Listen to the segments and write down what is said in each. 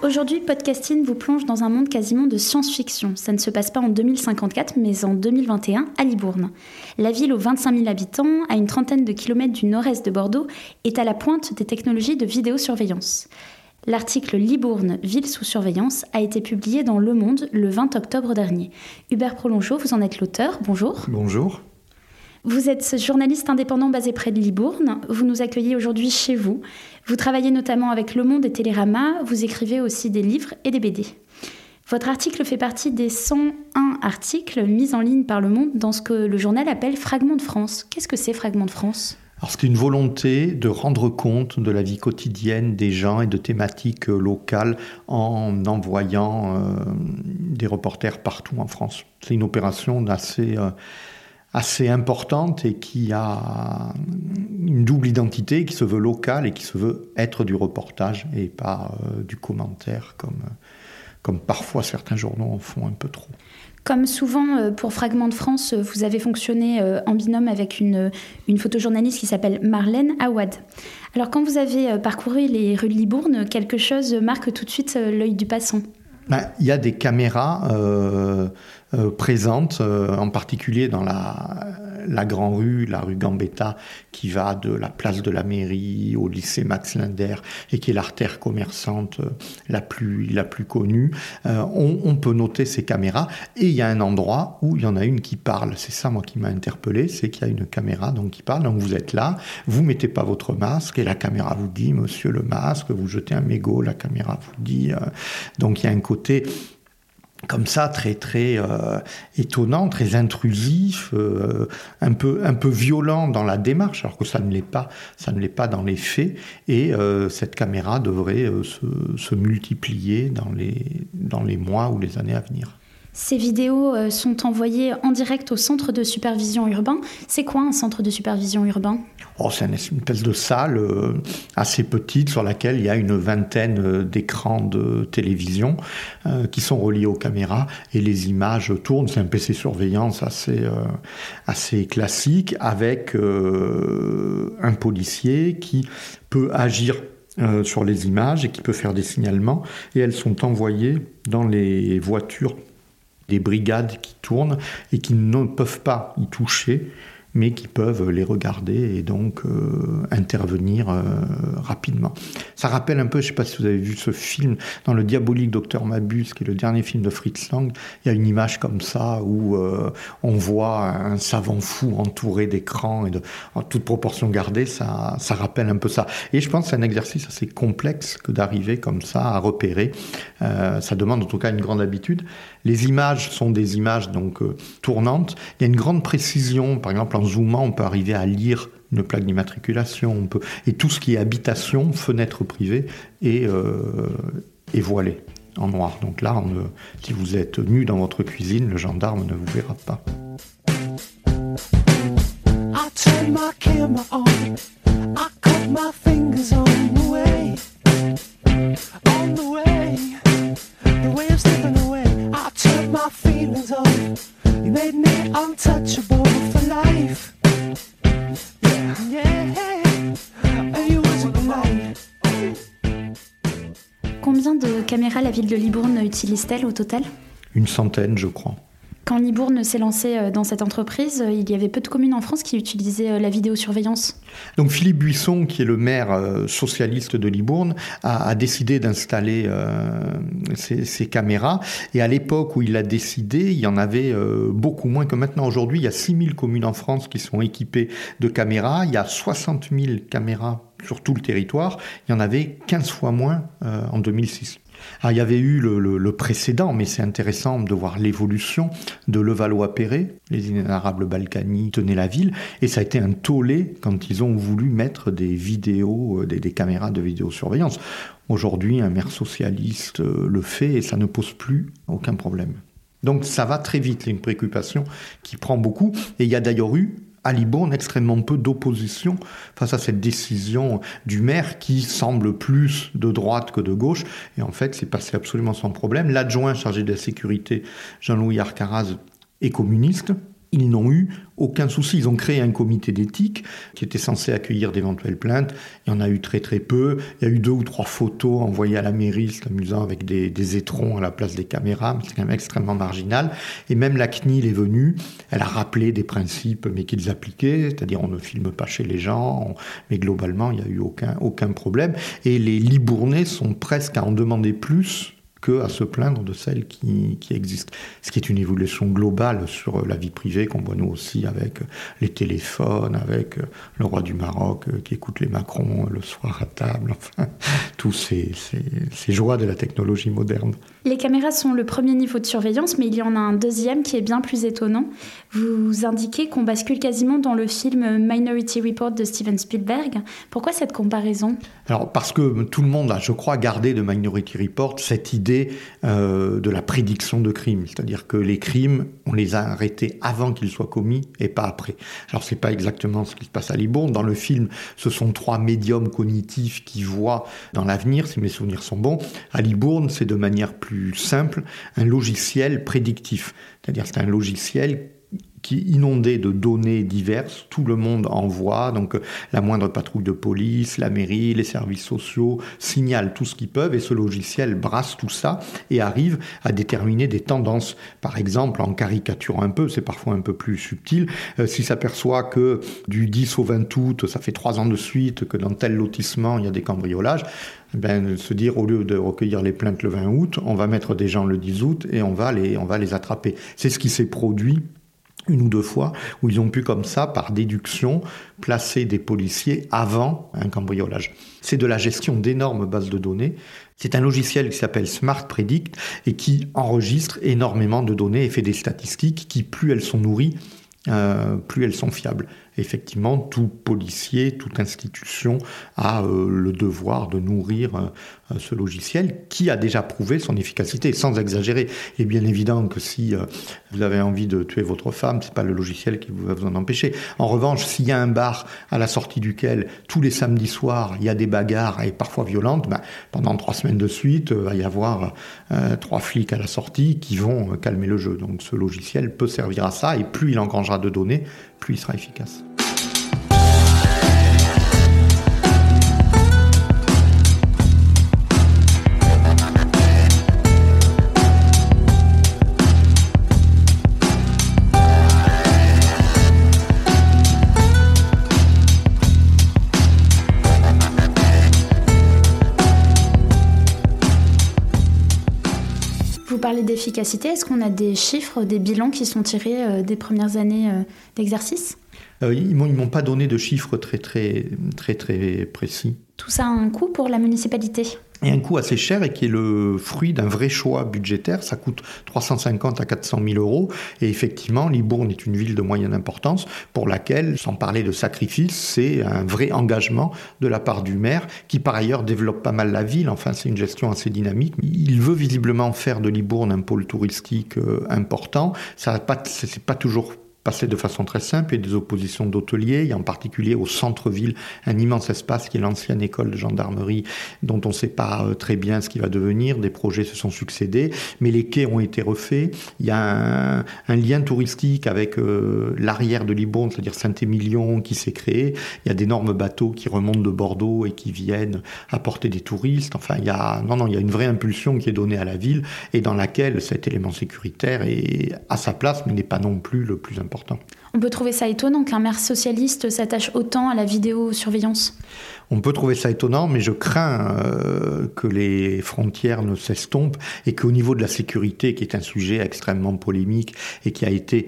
Aujourd'hui, Podcasting vous plonge dans un monde quasiment de science-fiction. Ça ne se passe pas en 2054, mais en 2021 à Libourne. La ville aux 25 000 habitants, à une trentaine de kilomètres du nord-est de Bordeaux, est à la pointe des technologies de vidéosurveillance. L'article Libourne, ville sous surveillance, a été publié dans Le Monde le 20 octobre dernier. Hubert Prolongeau, vous en êtes l'auteur. Bonjour. Bonjour. Vous êtes journaliste indépendant basé près de Libourne. Vous nous accueillez aujourd'hui chez vous. Vous travaillez notamment avec Le Monde et Télérama. Vous écrivez aussi des livres et des BD. Votre article fait partie des 101 articles mis en ligne par Le Monde dans ce que le journal appelle Fragments de France. Qu'est-ce que c'est Fragments de France? Alors c'est une volonté de rendre compte de la vie quotidienne des gens et de thématiques locales en envoyant euh, des reporters partout en France. C'est une opération assez euh, assez importante et qui a une double identité, qui se veut locale et qui se veut être du reportage et pas euh, du commentaire comme, comme parfois certains journaux en font un peu trop. Comme souvent euh, pour Fragments de France, vous avez fonctionné euh, en binôme avec une, une photojournaliste qui s'appelle Marlène Awad. Alors quand vous avez parcouru les rues de Libourne, quelque chose marque tout de suite l'œil du passant? Ben, il y a des caméras euh, euh, présentes, euh, en particulier dans la, la Grand Rue, la rue Gambetta, qui va de la place de la mairie au lycée Max Linder et qui est l'artère commerçante la plus, la plus connue. On, on, peut noter ces caméras et il y a un endroit où il y en a une qui parle. C'est ça, moi, qui m'a interpellé, c'est qu'il y a une caméra donc, qui parle. Donc vous êtes là, vous mettez pas votre masque et la caméra vous dit, monsieur le masque, vous jetez un mégot, la caméra vous dit. donc il y a un côté comme ça très très euh, étonnant, très intrusif, euh, un peu un peu violent dans la démarche, alors que ça ne l'est pas, ça ne l'est pas dans les faits. Et euh, cette caméra devrait se, se, multiplier dans les dans les mois ou les années à venir. Ces vidéos euh, sont envoyées en direct au centre de supervision urbain. C'est quoi un centre de supervision urbain? Oh, C'est une espèce de salle euh, assez petite sur laquelle il y a une vingtaine euh, d'écrans de télévision qui sont reliés aux caméras et les images tournent. C'est un PC surveillance assez, assez classique avec un policier qui peut agir sur les images et qui peut faire des signalements et elles sont envoyées dans les voitures des brigades qui tournent et qui ne peuvent pas y toucher mais qui peuvent les regarder et donc euh, intervenir euh, rapidement. Ça rappelle un peu, je ne sais pas si vous avez vu ce film, dans le diabolique Docteur Mabus, qui est le dernier film de Fritz Lang, il y a une image comme ça où euh, on voit un savant fou entouré d'écrans et de, en toute proportion gardée, ça, ça rappelle un peu ça. Et je pense que c'est un exercice assez complexe que d'arriver comme ça à repérer. ça demande en tout cas une grande habitude. Les images sont des images donc tournantes. Il y a une grande précision, par exemple en zoomant, on peut arriver à lire une plaque d'immatriculation, et tout ce qui est habitation, fenêtre privée est, euh, voilé en noir. Donc là, si vous êtes nu dans votre cuisine, le gendarme ne vous verra pas. Combien de caméras la ville de Libourne utilise-t-elle au total? Une centaine, je crois. Quand Libourne s'est lancé euh, dans cette entreprise, euh, il y avait peu de communes en France qui utilisaient euh, la vidéosurveillance. Donc Philippe Buisson, qui est le maire socialiste de Libourne, a, décidé d'installer ces, caméras. Et à l'époque où il a décidé, il y en avait beaucoup moins que maintenant. Aujourd'hui, il y a 6000 communes en France qui sont équipées de caméras. Il y a 60 000 caméras sur tout le territoire. Il y en avait 15 fois moins en 2006. Ah, il y avait eu le, précédent, mais c'est intéressant de voir l'évolution de Levallois-Perret. Les inénarrables Balkany tenaient la ville, et ça a été un tollé quand ils ont voulu mettre des vidéos, euh, des, des caméras de vidéosurveillance. Aujourd'hui, un maire socialiste euh, le fait et ça ne pose plus aucun problème. Donc ça va très vite, une préoccupation qui prend beaucoup. Et il y a d'ailleurs eu à Libourne extrêmement peu d'opposition face à cette décision du maire qui semble plus de droite que de gauche. Et en fait, c'est passé absolument sans problème. L'adjoint chargé de la sécurité, Jean-Louis Arcaraz, est communiste. Ils n'ont eu aucun souci. Ils ont créé un comité d'éthique qui était censé accueillir d'éventuelles plaintes. Il y en a eu très très peu. Il y a eu deux ou trois photos envoyées à la mairie, c'est amusant, avec des, étrons à la place des caméras, mais c'est quand même extrêmement marginal. Et même la CNIL est venue, elle a rappelé des principes, mais qu'ils appliquaient, c'est-à-dire on ne filme pas chez les gens, mais globalement, il n'y a eu aucun, aucun problème. Et les Libournais sont presque à en demander plus que à se plaindre de celles qui, qui, existent. Ce qui est une évolution globale sur la vie privée qu'on voit nous aussi avec les téléphones, avec le roi du Maroc euh, qui écoute les Macron le soir à table, enfin, tous ces, ces joies de la technologie moderne. Les caméras sont le premier niveau de surveillance, mais il y en a un deuxième qui est bien plus étonnant. Vous indiquez qu'on bascule quasiment dans le film Minority Report de Steven Spielberg. Pourquoi cette comparaison? Alors parce que tout le monde a, je crois, gardé de Minority Report cette idée euh, de la prédiction de crimes, c'est-à-dire que les crimes, on les a arrêtés avant qu'ils soient commis et pas après. Alors c'est pas exactement ce qui se passe à Libourne. Dans le film, ce sont trois médiums cognitifs qui voient dans l'avenir, si mes souvenirs sont bons. À Libourne, c'est de manière plus simple, un logiciel prédictif. C'est-à-dire c'est un logiciel qui inondé de données diverses, tout le monde envoie, donc euh, la moindre patrouille de police, la mairie, les services sociaux signalent tout ce qu'ils peuvent et ce logiciel brasse tout ça et arrive à déterminer des tendances. Par exemple, en caricaturant un peu, c'est parfois un peu plus subtil, euh, s'il s'aperçoit que du 10 au 20 août, ça fait trois ans de suite que dans tel lotissement il y a des cambriolages, ben, se dire au lieu de recueillir les plaintes le 20 août, on va mettre des gens le 10 août et on va les, on va les attraper. C'est ce qui s'est produit une ou deux fois, où ils ont pu comme ça, par déduction, placer des policiers avant un cambriolage. C'est de la gestion d'énormes bases de données. C'est un logiciel qui s'appelle Smart Predict et qui enregistre énormément de données et fait des statistiques qui, plus elles sont nourries, euh, plus elles sont fiables effectivement, tout policier, toute institution a euh, le devoir de nourrir euh, ce logiciel qui a déjà prouvé son efficacité, sans exagérer. Est bien évident que si euh, vous avez envie de tuer votre femme, c'est pas le logiciel qui va vous en empêcher. En revanche, s'il y a un bar à la sortie duquel tous les samedis soirs il y a des bagarres et parfois violentes, ben, pendant trois semaines de suite, il va y avoir trois flics à la sortie qui vont calmer le jeu. Donc ce logiciel peut servir à ça et plus il engrangera de données, plus il sera efficace. D'efficacité, est-ce qu'on a des chiffres, des bilans qui sont tirés euh, des premières années euh, d'exercice? Euh, Ils ne m'ont pas donné de chiffres très, très, très, très précis. Tout ça a un coût pour la municipalité? Et un coût assez cher et qui est le fruit d'un vrai choix budgétaire. Ça coûte 350 à 400 000 euros. Et effectivement, Libourne est une ville de moyenne importance pour laquelle, sans parler de sacrifice, c'est un vrai engagement de la part du maire qui par ailleurs développe pas mal la ville. Enfin, c'est une gestion assez dynamique. Il veut visiblement faire de Libourne un pôle touristique euh, important. Ça n'est pas, pas toujours passé de façon très simple. A des oppositions d'hôteliers, a en particulier au centre-ville un immense espace qui est l'ancienne école de gendarmerie dont on ne sait pas euh, très bien ce qui va devenir. Des projets se sont succédés, mais les quais ont été refaits. Il y a un, lien touristique avec euh, l'arrière de Libourne, c'est-à-dire Saint-Émilion qui s'est créé. Il y a d'énormes bateaux qui remontent de Bordeaux et qui viennent apporter des touristes. Enfin, il y a, non, non, il y a une vraie impulsion qui est donnée à la ville et dans laquelle cet élément sécuritaire est à sa place, mais n'est pas non plus le plus important. On peut trouver ça étonnant qu'un maire socialiste s'attache autant à la vidéosurveillance. On peut trouver ça étonnant, mais je crains euh, que les frontières ne s'estompent et qu'au niveau de la sécurité, qui est un sujet extrêmement polémique et qui a été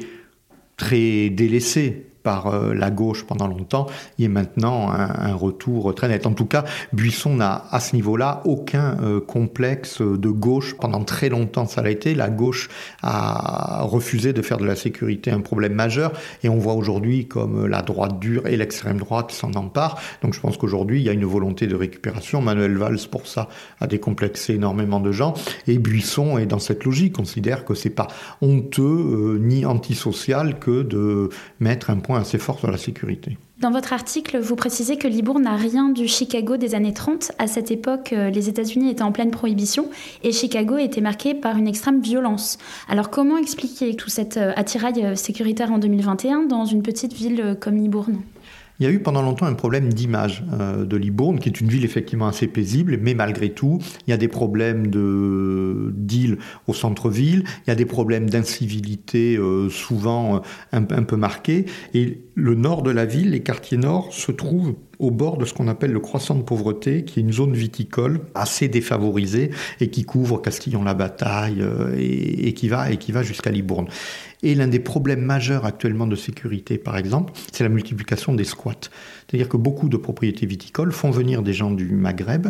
très délaissé par euh, la gauche pendant longtemps, il y a maintenant un, retour très net. En tout cas, Buisson n'a à ce niveau-là aucun euh, complexe de gauche. Pendant très longtemps, ça l'a été. La gauche a refusé de faire de la sécurité un problème majeur et on voit aujourd'hui comme la droite dure et l'extrême droite s'en emparent. Donc je pense qu'aujourd'hui, il y a une volonté de récupération. Manuel Valls, pour ça, a décomplexé énormément de gens et Buisson est dans cette logique, considère que c'est pas honteux euh, ni antisocial que de mettre un point assez fort sur la sécurité. Dans votre article, vous précisez que Libourne n'a rien du Chicago des années 30. À cette époque, euh, les États-Unis étaient en pleine prohibition et Chicago était marqué par une extrême violence. Alors comment expliquer tout cet euh, attirail sécuritaire en 2021 dans une petite ville comme Libourne? Il y a eu pendant longtemps un problème d'image euh, de Libourne, qui est une ville effectivement assez paisible, mais malgré tout, il y a des problèmes de d'île au centre-ville, il y a des problèmes d'incivilité euh, souvent euh, un, un, peu marqués, et le nord de la ville, les quartiers nord, se trouvent au bord de ce qu'on appelle le croissant de pauvreté, qui est une zone viticole assez défavorisée et qui couvre Castillon-la-Bataille et, et, qui va, et qui va jusqu'à Libourne. Et l'un des problèmes majeurs actuellement de sécurité, par exemple, c'est la multiplication des squats. C'est-à-dire que beaucoup de propriétés viticoles font venir des gens du Maghreb,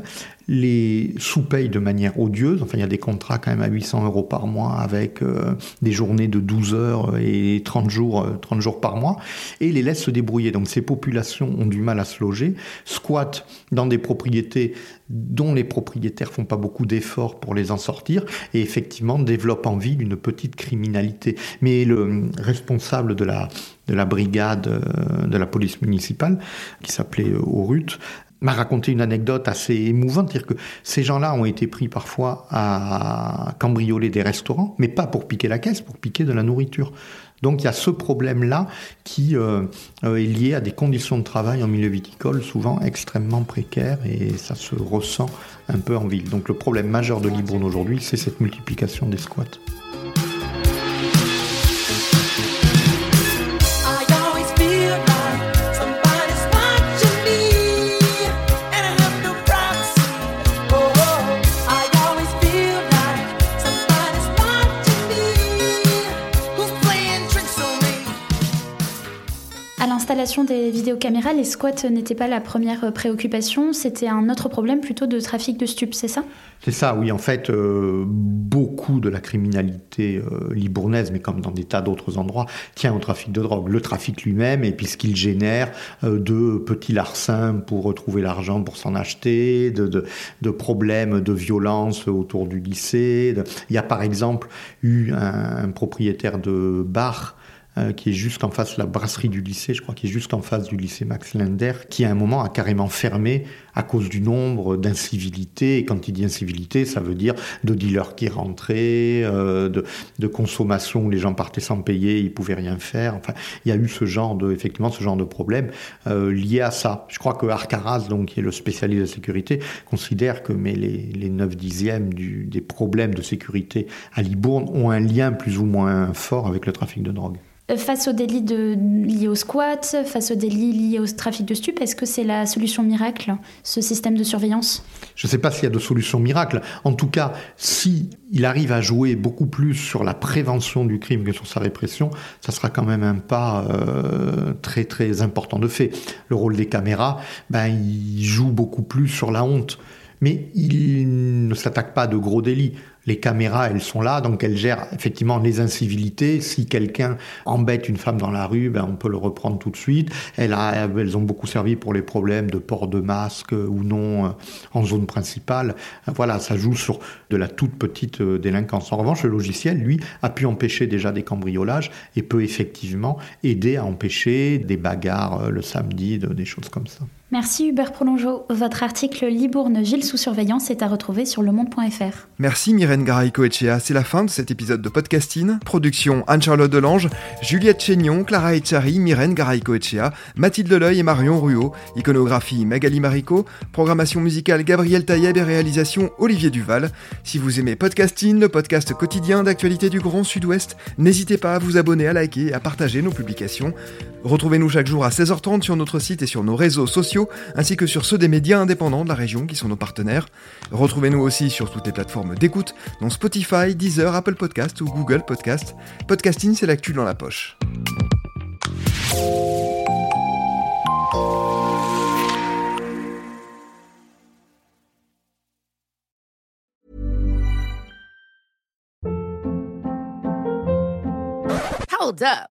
les sous-payent de manière odieuse. Enfin, il y a des contrats quand même à 800 euros par mois avec euh, des journées de 12 heures et 30 jours, 30 euh, jours par mois, et les laissent se débrouiller. Donc ces populations ont du mal à se loger, squattent dans des propriétés dont les propriétaires font pas beaucoup d'efforts pour les en sortir, et effectivement développent en ville une petite criminalité. Mais le responsable de la de la brigade euh, de la police municipale, qui s'appelait Aurut, m'a raconté une anecdote assez émouvante, dire que ces gens-là ont été pris parfois à cambrioler des restaurants, mais pas pour piquer la caisse, pour piquer de la nourriture. Donc il y a ce problème-là qui euh, euh, est lié à des conditions de travail en milieu viticole souvent extrêmement précaires et ça se ressent un peu en ville. Donc le problème majeur de Libourne aujourd'hui, c'est cette multiplication des squats. Des vidéocaméras, les squats n'étaient pas la première préoccupation, c'était un autre problème plutôt de trafic de stupes, c'est ça? C'est ça, oui. En fait, euh, beaucoup de la criminalité euh, libournaise, mais comme dans des tas d'autres endroits, tient au trafic de drogue. Le trafic lui-même, et puis ce qu'il génère euh, de petits larcins pour retrouver l'argent pour s'en acheter, de, problèmes de violence autour du lycée. Il y a par exemple eu un propriétaire de bar euh, qui est juste en face, la brasserie du lycée, je crois, qui est juste en face du lycée Max Linder, qui à un moment a carrément fermé à cause du nombre d'incivilités. Et quand il dit incivilité, ça veut dire de dealers qui rentraient, euh, de, de, consommation où les gens partaient sans payer, ils pouvaient rien faire. Enfin, il y a eu ce genre de, effectivement, ce genre de problème euh, lié à ça. Je crois que Arcaraz, donc, qui est le spécialiste de sécurité, considère que mais les, les 9 dixièmes du, des problèmes de sécurité à Libourne ont un lien plus ou moins fort avec le trafic de drogue. Face aux délits liés au squat, face aux délits liés au trafic de stupes, est-ce que c'est la solution miracle, ce système de surveillance? Je ne sais pas s'il y a de solution miracle. En tout cas, si il arrive à jouer beaucoup plus sur la prévention du crime que sur sa répression, ça sera quand même un pas euh, très très important de fait. Le rôle des caméras, ben, il joue beaucoup plus sur la honte mais il ne s'attaque pas de gros délits les caméras, elles sont là, donc elles gèrent effectivement les incivilités. Si quelqu'un embête une femme dans la rue, ben, on peut le reprendre tout de suite. Elles, ont beaucoup servi pour les problèmes de port de masque ou non euh, en zone principale. Voilà, ça joue sur de la toute petite euh, délinquance. En revanche, le logiciel, lui, a pu empêcher déjà des cambriolages et peut effectivement aider à empêcher des bagarres euh, le samedi, des choses comme ça. Merci Hubert Prolongeau. Votre article Libourne Gilles sous surveillance est à retrouver sur lemonde.fr. Merci Myrène Garay-Coetchea. C'est la fin de cet épisode de podcasting. Production Anne-Charlotte Delange, Juliette Chénion, Clara Echari, Myrène Garay-Coetchea, Mathilde Leuil et Marion Ruot. Iconographie Magali Marico. Programmation musicale Gabriel Taïeb et réalisation Olivier Duval. Si vous aimez podcasting, le podcast quotidien d'actualité du Grand Sud-Ouest, n'hésitez pas à vous abonner, à liker et à partager nos publications. Retrouvez-nous chaque jour à 16h30 sur notre site et sur nos réseaux ainsi que sur ceux des médias indépendants de la région qui sont nos partenaires. Retrouvez-nous aussi sur toutes les plateformes d'écoute, dont Spotify, Deezer, Apple Podcast ou Google Podcast. Podcasting, c'est l'actu dans la poche. Hold up.